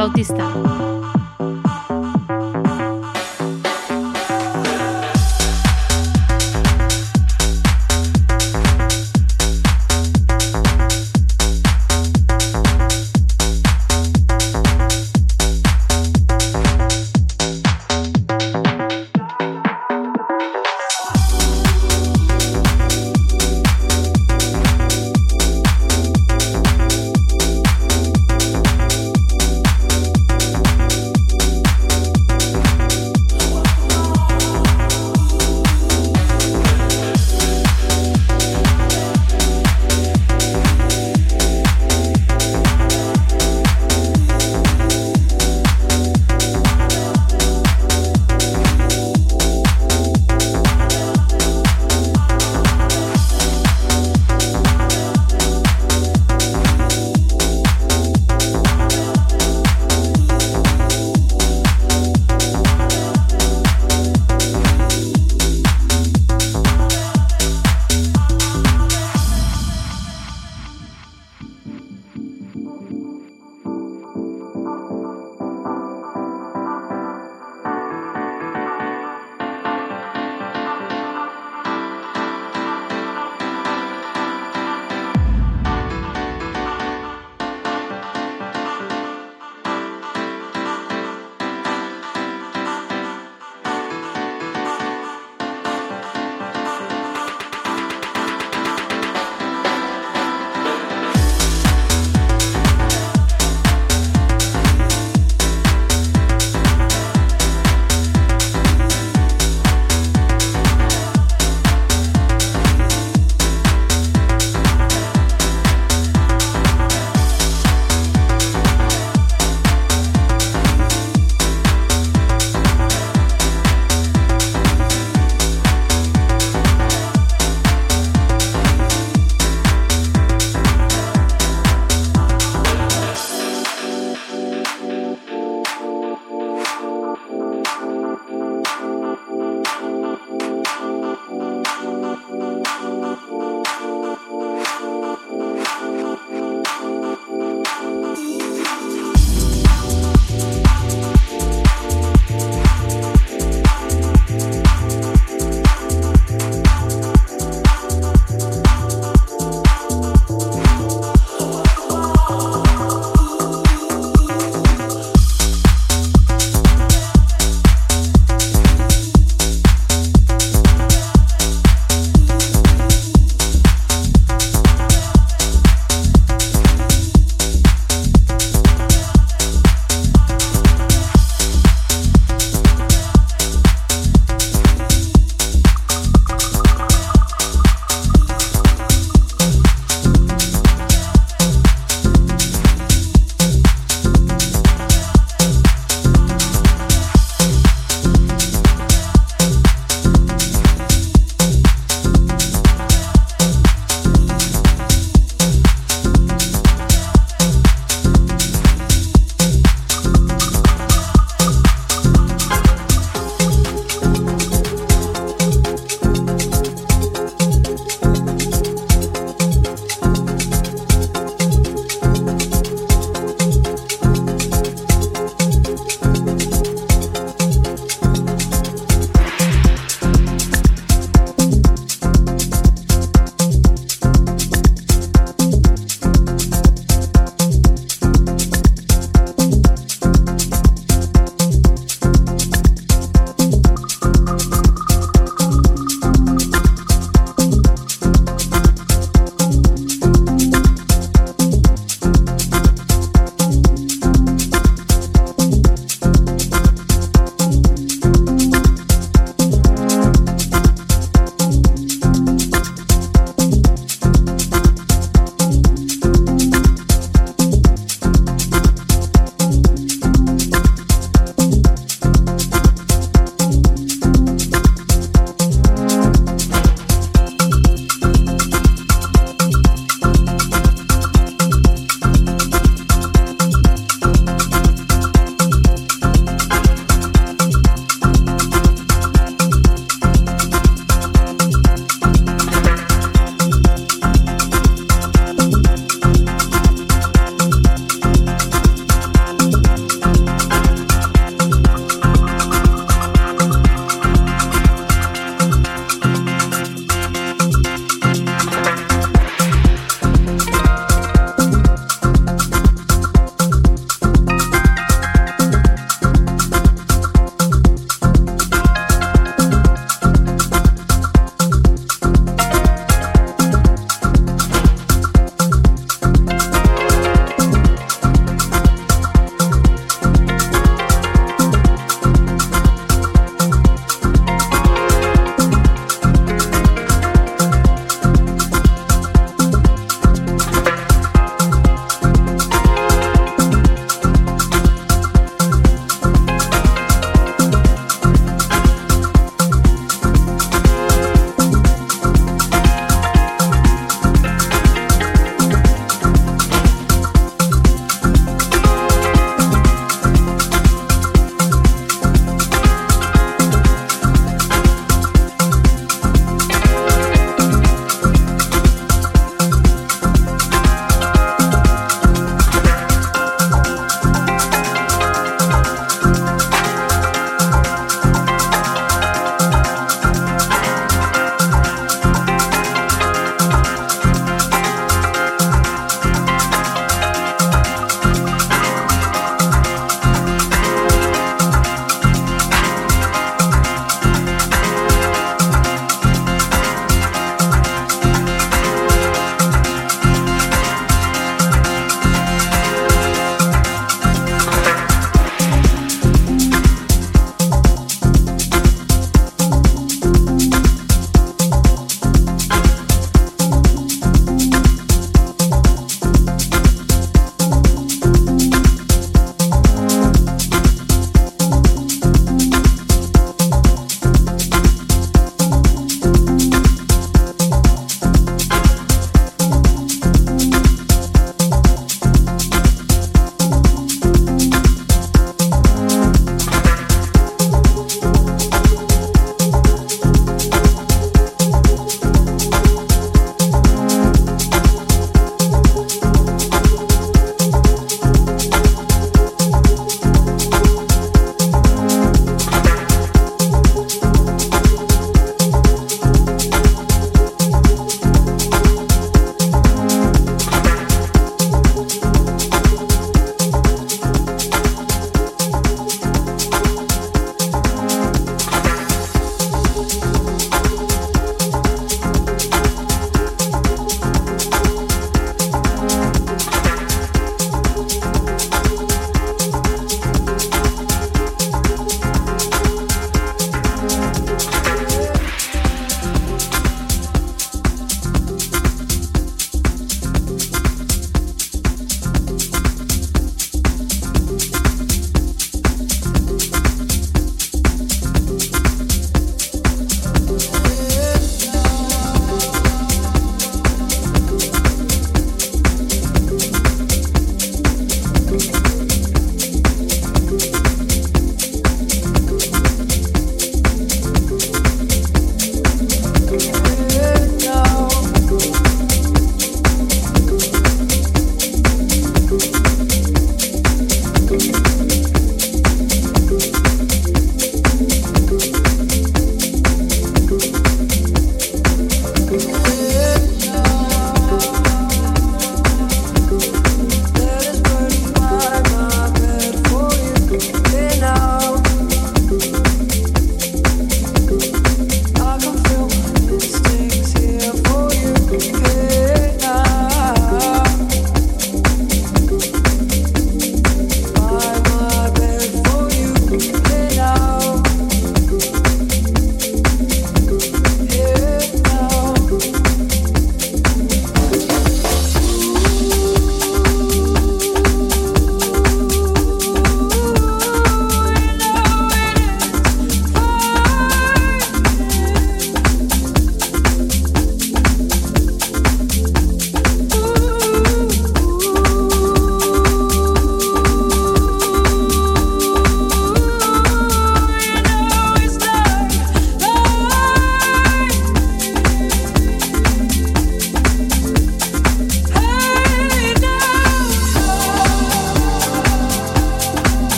Bautista.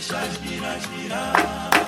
Deixa, gira, girar.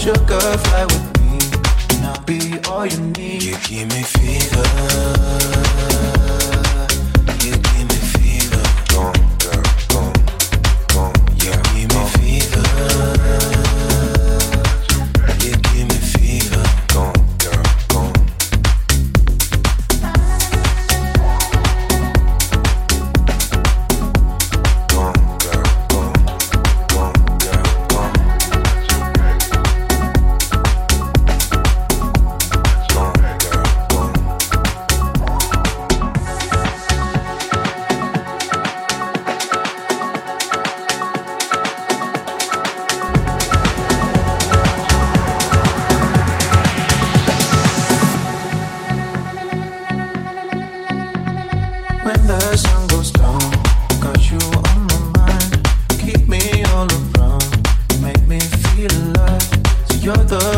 sugar, fly with me, and I'll be all you need. You give me fever. You give me fever. Oh. you're the